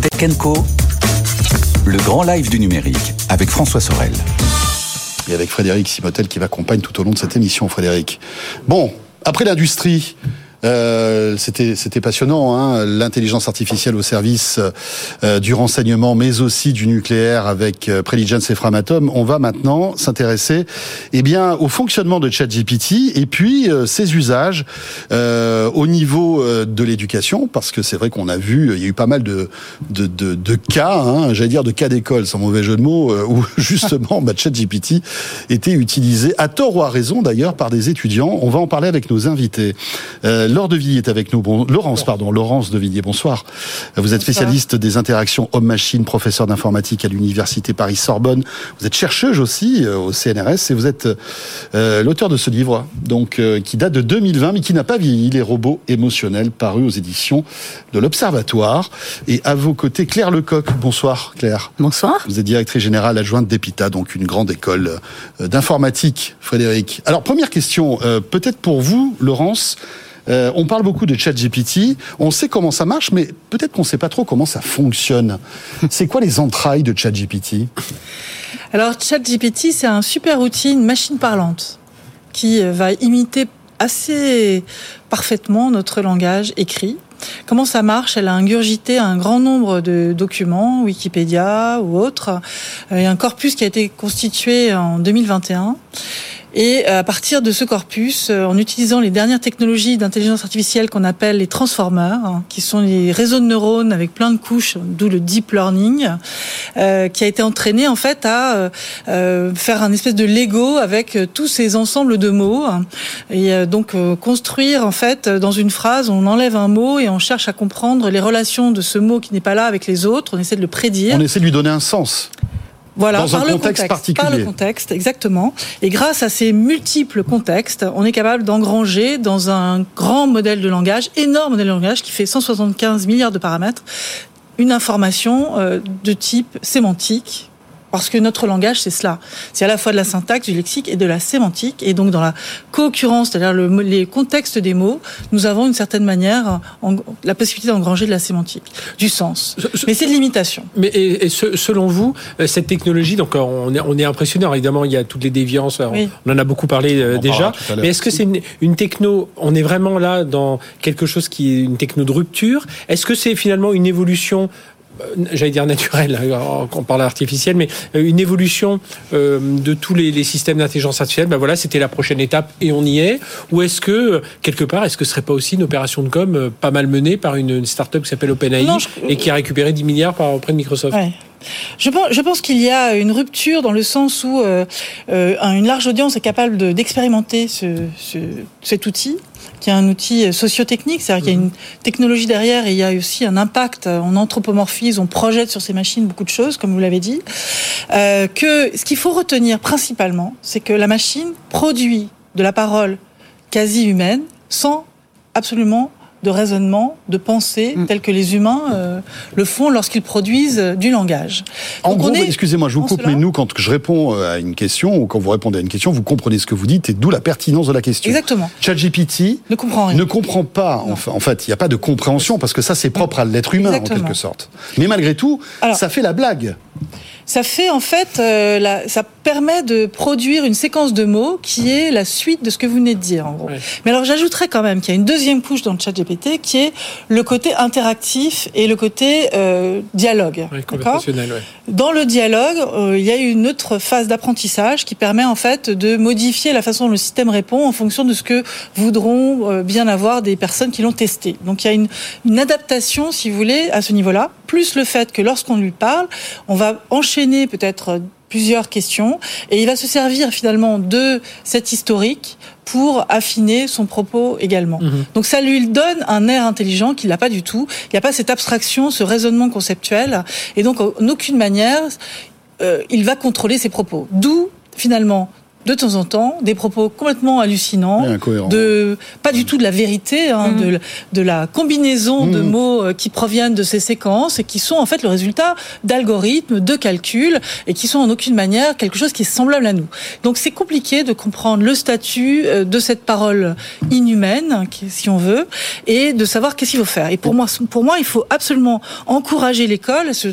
Tech. Le grand live du numérique avec François Sorel. Et avec Frédéric Simotel qui m'accompagne tout au long de cette émission, Frédéric. Bon, après l'industrie, euh, c'était passionnant, hein, l'intelligence artificielle au service euh, du renseignement, mais aussi du nucléaire avec euh, Preligence et Framatome. On va maintenant s'intéresser, eh bien, au fonctionnement de ChatGPT et puis euh, ses usages euh, au niveau de l'éducation, parce que c'est vrai qu'on a vu, il y a eu pas mal de de, de, de cas, hein, j'allais dire de cas d'école, sans mauvais jeu de mots, où justement bah, ChatGPT était utilisé à tort ou à raison d'ailleurs par des étudiants. On va en parler avec nos invités. Laure de Villiers est avec nous. Bon, Laurence, pardon, Laurence de Villiers, bonsoir. Vous êtes spécialiste des interactions homme-machine, professeur d'informatique à l'université Paris-Sorbonne. Vous êtes chercheuse aussi euh, au CNRS et vous êtes euh, l'auteur de ce livre, donc euh, qui date de 2020, mais qui n'a pas vieilli, les robots émotionnels, paru aux éditions de l'Observatoire. Et à vos côtés, Claire Lecoq. Bonsoir, Claire. Bonsoir. Vous êtes directrice générale adjointe d'EPITA, donc une grande école d'informatique, Frédéric. Alors, première question, peut-être pour vous, Laurence. Euh, on parle beaucoup de ChatGPT. On sait comment ça marche, mais peut-être qu'on ne sait pas trop comment ça fonctionne. C'est quoi les entrailles de ChatGPT? Alors, ChatGPT, c'est un super outil, une machine parlante, qui euh, va imiter assez parfaitement notre langage écrit. Comment ça marche? Elle a ingurgité un grand nombre de documents, Wikipédia ou autres. Il y a un corpus qui a été constitué en 2021 et euh, à partir de ce corpus, euh, en utilisant les dernières technologies d'intelligence artificielle qu'on appelle les transformers, hein, qui sont les réseaux de neurones avec plein de couches, d'où le deep learning, euh, qui a été entraîné en fait à euh, faire un espèce de Lego avec tous ces ensembles de mots hein, et donc construire en fait dans une phrase, on enlève un mot et on cherche à comprendre les relations de ce mot qui n'est pas là avec les autres. On essaie de le prédire. On essaie de lui donner un sens. Voilà, dans par un le contexte, particulier. Par le contexte, exactement. Et grâce à ces multiples contextes, on est capable d'engranger dans un grand modèle de langage, énorme modèle de langage qui fait 175 milliards de paramètres, une information euh, de type sémantique, parce que notre langage, c'est cela. C'est à la fois de la syntaxe, du lexique et de la sémantique. Et donc, dans la co-occurrence, c'est-à-dire le, les contextes des mots, nous avons une certaine manière en, la possibilité d'engranger de la sémantique, du sens. Mais c'est de l'imitation. Mais et, et ce, selon vous, euh, cette technologie, donc on est, on est impressionnant. Évidemment, il y a toutes les déviances. On, oui. on en a beaucoup parlé euh, déjà. Mais est-ce que c'est une, une techno On est vraiment là dans quelque chose qui est une techno de rupture? Est-ce que c'est finalement une évolution euh, j'allais dire naturel, hein, on parle artificiel, mais euh, une évolution euh, de tous les, les systèmes d'intelligence artificielle. Ben voilà, c'était la prochaine étape et on y est. Ou est-ce que quelque part, est-ce que ce serait pas aussi une opération de com pas mal menée par une start-up qui s'appelle OpenAI je... et qui a récupéré 10 milliards par, auprès de Microsoft? Ouais. Je pense, je pense qu'il y a une rupture dans le sens où euh, euh, une large audience est capable d'expérimenter ce, ce, cet outil qui est un outil socio-technique, c'est-à-dire qu'il y a une technologie derrière et il y a aussi un impact. On anthropomorphise, on projette sur ces machines beaucoup de choses, comme vous l'avez dit. Euh, que ce qu'il faut retenir principalement, c'est que la machine produit de la parole quasi humaine sans absolument de raisonnement, de pensée, mm. tel que les humains euh, le font lorsqu'ils produisent euh, du langage. En Donc gros, excusez-moi, je vous coupe, mais nous, quand je réponds euh, à une question, ou quand vous répondez à une question, vous comprenez ce que vous dites, et d'où la pertinence de la question. Exactement. ChatGPT ne comprend rien. Ne comprend pas. En fait, il n'y a pas de compréhension, parce que ça, c'est propre à l'être humain, Exactement. en quelque sorte. Mais malgré tout, Alors, ça fait la blague ça fait en fait, euh, la, ça permet de produire une séquence de mots qui est la suite de ce que vous venez de dire en gros. Oui. Mais alors j'ajouterais quand même qu'il y a une deuxième couche dans le chat GPT qui est le côté interactif et le côté euh, dialogue. Oui, ouais. Dans le dialogue, euh, il y a une autre phase d'apprentissage qui permet en fait de modifier la façon dont le système répond en fonction de ce que voudront euh, bien avoir des personnes qui l'ont testé. Donc il y a une, une adaptation, si vous voulez, à ce niveau-là, plus le fait que lorsqu'on lui parle, on va enchaîner peut-être plusieurs questions et il va se servir finalement de cet historique pour affiner son propos également. Mmh. Donc ça lui donne un air intelligent qu'il n'a pas du tout. Il n'y a pas cette abstraction, ce raisonnement conceptuel et donc en aucune manière euh, il va contrôler ses propos. D'où finalement de temps en temps des propos complètement hallucinants, de pas du tout de la vérité, hein, mm. de, de, la combinaison de mm. mots euh, qui proviennent de ces séquences et qui sont en fait le résultat d'algorithmes, de calculs et qui sont en aucune manière quelque chose qui est semblable à nous. Donc c'est compliqué de comprendre le statut euh, de cette parole inhumaine, si on veut, et de savoir qu'est-ce qu'il faut faire. Et pour moi, pour moi, il faut absolument encourager l'école à se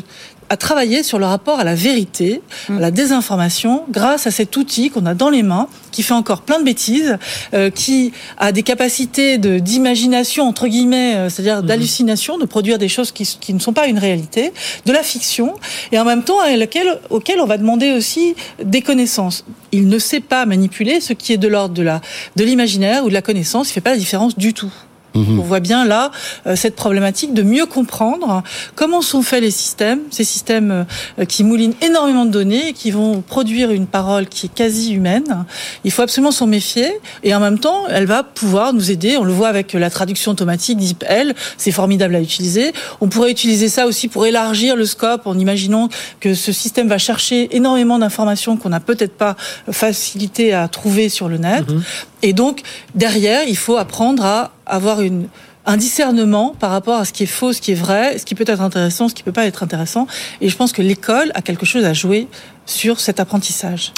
à travailler sur le rapport à la vérité, à la désinformation, grâce à cet outil qu'on a dans les mains, qui fait encore plein de bêtises, euh, qui a des capacités de d'imagination entre guillemets, euh, c'est-à-dire mhm. d'hallucination, de produire des choses qui, qui, ne sont pas une réalité, de la fiction, et en même temps à laquelle, auquel on va demander aussi des connaissances. Il ne sait pas manipuler ce qui est de l'ordre de la de l'imaginaire ou de la connaissance. Il fait pas la différence du tout. Mhm. On voit bien là euh, cette problématique de mieux comprendre comment sont faits les systèmes, ces systèmes euh, qui moulinent énormément de données et qui vont produire une parole qui est quasi humaine. Il faut absolument s'en méfier et en même temps, elle va pouvoir nous aider. On le voit avec la traduction automatique DeepL, c'est formidable à utiliser. On pourrait utiliser ça aussi pour élargir le scope en imaginant que ce système va chercher énormément d'informations qu'on n'a peut-être pas facilité à trouver sur le net. Mhm. Et donc, derrière, il faut apprendre à avoir une, un discernement par rapport à ce qui est faux, ce qui est vrai, ce qui peut être intéressant, ce qui peut pas être intéressant. Et je pense que l'école a quelque chose à jouer sur cet apprentissage.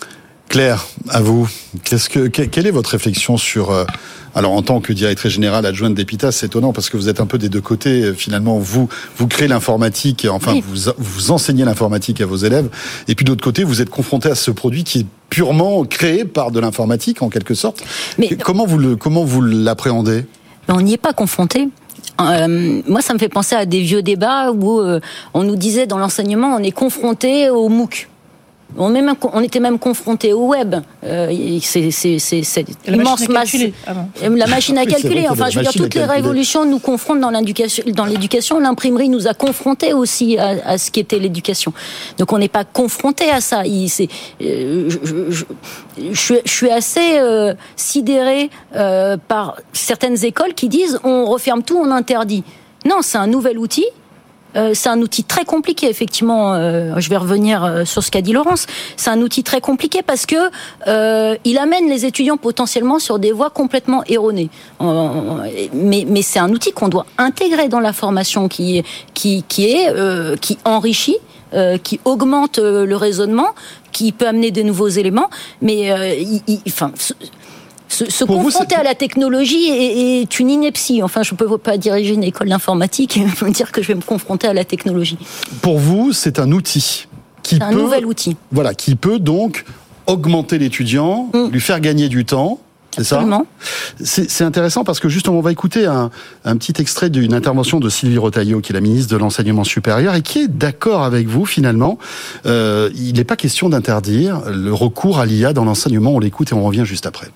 Claire, à vous. Qu'est-ce que, quelle est votre réflexion sur euh, alors en tant que directrice générale adjointe d'Epitas, c'est étonnant parce que vous êtes un peu des deux côtés. Finalement, vous vous créez l'informatique, enfin vous vous enseignez l'informatique à vos élèves, et puis d'autre côté, vous êtes confronté à ce produit qui est purement créé par de l'informatique en quelque sorte. Mais comment vous le comment vous l'appréhendez? On n'y est pas confronté. Euh, moi, ça me fait penser à des vieux débats où euh, on nous disait dans l'enseignement, on est confronté au MOOC. On, même, on, était même confronté au web. Euh, c'est immense masse. La machine à calculer. Enfin, je veux dire, toutes les révolutions nous confrontent dans l'éducation. Dans l'éducation, l'imprimerie nous a confrontés aussi à, ce qu'était l'éducation. Donc, on n'est pas confronté à ça. Il, euh, je, je, je, suis assez euh, sidéré euh, par certaines écoles qui disent on referme tout, on interdit. Non, c'est un nouvel outil euh, c'est un outil très compliqué, effectivement. Euh, je vais revenir euh, sur ce qu'a dit Laurence. C'est un outil très compliqué parce que il amène les étudiants potentiellement sur des voies complètement erronées. mais, mais c'est un outil qu'on doit intégrer dans la formation qui qui est qui enrichit, qui augmente le raisonnement, qui peut amener de nouveaux éléments. Mais il, enfin se, confronter à la technologie est, une ineptie. Enfin, je ne peux pas diriger une école d'informatique et me dire que je vais me confronter à la technologie. Pour vous, c'est un outil qui peut, un nouvel outil. Voilà, qui peut donc augmenter l'étudiant, mm. lui faire gagner du temps. C'est ça C'est intéressant parce que justement, on va écouter un, petit extrait d'une intervention de Sylvie Rotaillot, qui est la ministre de l'Enseignement supérieur, et qui est d'accord avec vous finalement. Euh, il n'est pas question d'interdire le recours à l'IA dans l'enseignement. On l'écoute et on revient juste après.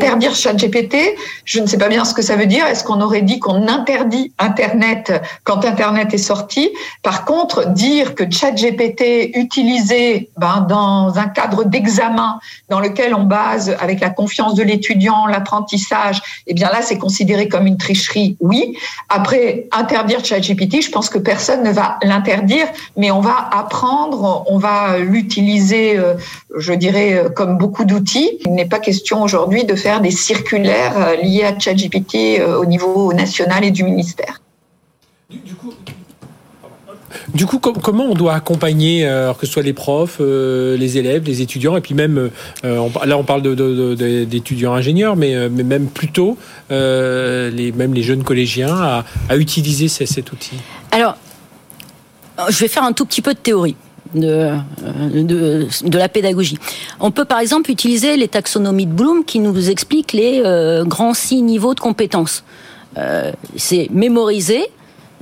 Interdire ChatGPT, je ne sais pas bien ce que ça veut dire. Est-ce qu'on aurait dit qu'on interdit Internet quand Internet est sorti? Par contre, dire que ChatGPT utilisé ben, dans un cadre d'examen dans lequel on base avec la confiance de l'étudiant l'apprentissage, eh bien là, c'est considéré comme une tricherie. Oui. Après, interdire ChatGPT, je pense que personne ne va l'interdire, mais on va apprendre, on va l'utiliser, euh, je dirais, comme beaucoup d'outils. Il n'est pas question aujourd'hui de faire des circulaires euh, liés à ChatGPT euh, au niveau national et du ministère. Du coup, comment on doit accompagner, euh, que ce soit les profs, les élèves, les étudiants, et puis même, là on parle d'étudiants ingénieurs, mais, même plutôt, les, même les jeunes collégiens, à, utiliser cet outil? Alors, je vais faire un tout petit peu de théorie de, de, de, la pédagogie. On peut par exemple utiliser les taxonomies de Bloom qui nous expliquent les euh, grands six niveaux de compétences. Euh, c'est mémoriser,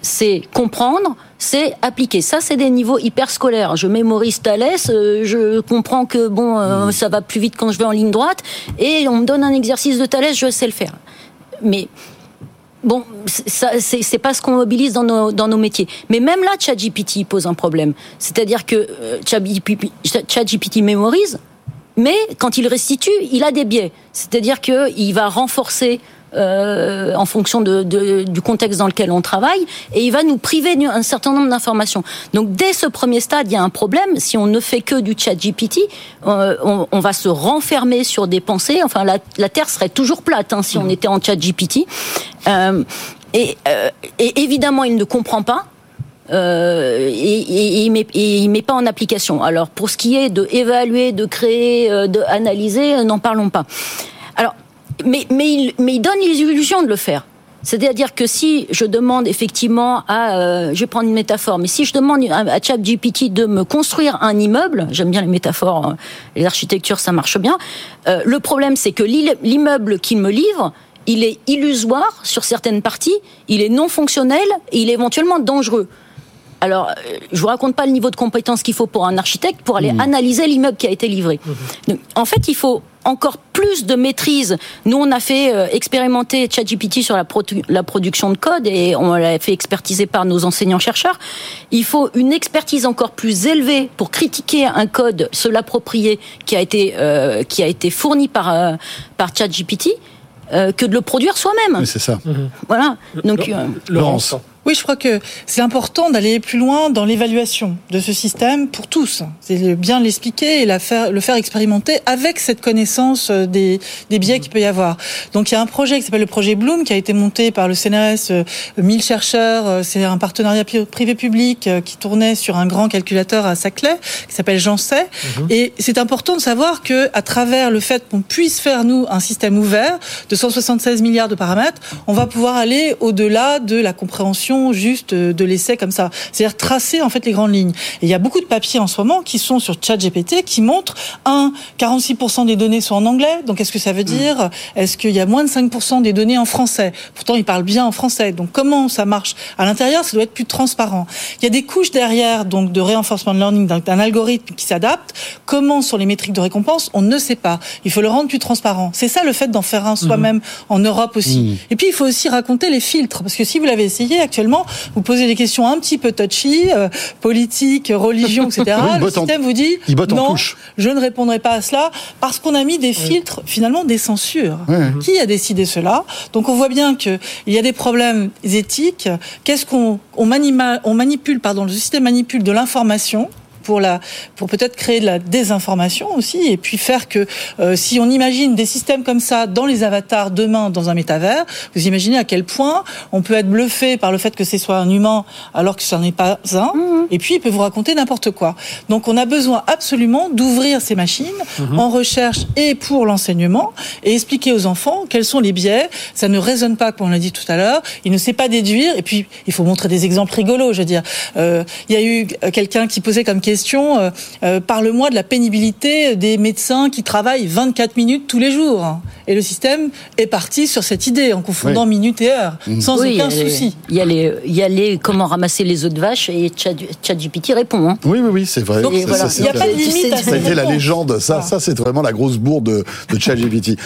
c'est comprendre, c'est appliquer. Ça, c'est des niveaux hyper scolaires. Je mémorise Thalès, euh, je comprends que bon, mmh. ça va plus vite quand je vais en ligne droite, et on me donne un exercice de Thalès, je sais le faire. Mais Bon, c'est pas ce qu'on mobilise dans nos, dans nos métiers. Mais même là, ChatGPT pose un problème. C'est-à-dire que euh, ChatGPT mémorise, mais quand il restitue, il a des biais. C'est-à-dire qu'il va renforcer euh, en fonction de, de, du contexte dans lequel on travaille, et il va nous priver d'un certain nombre d'informations. Donc dès ce premier stade, il y a un problème. Si on ne fait que du chat GPT, euh, on, on, va se renfermer sur des pensées. Enfin, la, la Terre serait toujours plate hein, si on mmh. était en chat GPT. Euh, et, et évidemment, il ne comprend pas. Euh, et, et, il met, il met pas en application. Alors pour ce qui est de évaluer, de créer, de analyser, n'en parlons pas. Mais il, mais il donne l'illusion de le faire. C'est-à-dire que si je demande effectivement à, euh, je vais prendre une métaphore, mais si je demande à ChatGPT de me construire un immeuble, j'aime bien les métaphores, euh, les architectures, ça marche bien. Euh, le problème, c'est que l'immeuble qu'il me livre, il est illusoire sur certaines parties, il est non fonctionnel et il est éventuellement dangereux. Alors, euh, je vous raconte pas le niveau de compétence qu'il faut pour un architecte pour aller mmh. analyser l'immeuble qui a été livré. Mmh. en fait, il faut encore plus de maîtrise. Nous, on a fait euh, expérimenter ChatGPT sur la, la, production de code et on l'a fait expertiser par nos enseignants-chercheurs. Il faut une expertise encore plus élevée pour critiquer un code, se l'approprier, qui a été euh, qui a été fourni par euh, par ChatGPT. Euh, que de le produire soi-même. Oui, c'est ça. Voilà. Donc, Laurence. Oui, je crois que c'est important d'aller plus loin dans l'évaluation de ce système pour tous. C'est bien l'expliquer et la faire, le faire expérimenter avec cette connaissance euh, des, des biais qu'il peut y avoir. Donc il y a un projet qui s'appelle le projet Bloom qui a été monté par le CNRS, 1000 euh, chercheurs. Euh, c'est un partenariat privé-public qui tournait sur un grand calculateur à Saclay qui s'appelle Jancet. Mhm. Et c'est important de savoir que à travers le fait qu'on puisse faire nous un système ouvert de 176 milliards de paramètres, on va pouvoir aller au-delà de la compréhension juste de l'essai comme ça. C'est-à-dire tracer en fait les grandes lignes. Et il y a beaucoup de papiers en ce moment qui sont sur ChatGPT qui montrent un 46% des données sont en anglais. Donc est-ce que ça veut mm. dire Est-ce qu'il y a moins de 5% des données en français? Pourtant ils parlent bien en français. Donc comment ça marche? À l'intérieur Ça doit être plus transparent. Il y a des couches derrière donc de reinforcement de learning d'un algorithme qui s'adapte. Comment sont les métriques de récompense? On ne sait pas. Il faut le rendre plus transparent. C'est ça le fait d'en faire un mm-hmm. soi-même en Europe aussi. Mm. Et puis il faut aussi raconter les filtres parce que si vous l'avez essayé actuellement vous posez des questions un petit peu touchy, euh, politique, religion, etc. le système vous dit non, je ne répondrai pas à cela parce qu'on a mis des filtres, finalement des censures. Qui a décidé cela? Donc on voit bien qu'il y a des problèmes éthiques. Qu'est-ce qu'on on manipule, pardon, le système manipule de l'information pour la pour peut-être créer de la désinformation aussi et puis faire que euh, si on imagine des systèmes comme ça dans les avatars demain dans un métavers, vous imaginez à quel point on peut être bluffé par le fait que ce soit un humain alors que ce n'est pas un mhm. et puis il peut vous raconter n'importe quoi. Donc on a besoin absolument d'ouvrir ces machines mhm. en recherche et pour l'enseignement et expliquer aux enfants quels sont les biais, ça ne résonne pas comme on l'a dit tout à l'heure, il ne sait pas déduire et puis il faut montrer des exemples rigolos, je veux dire. Euh, il y a eu quelqu'un qui posait comme question question, euh, euh, parle-moi de la pénibilité des médecins qui travaillent 24 minutes tous les jours. Et le système est parti sur cette idée, en confondant minute et heure, mmh. sans aucun souci. Il y, a les, il y a les comment ramasser les œufs de vache et ChatGPT répond. Hein. Oui, oui, oui, c'est vrai. il n'y a pas de limite. Ça a été la légende. Ça, ça c'est vraiment la grosse bourde de, de ChatGPT.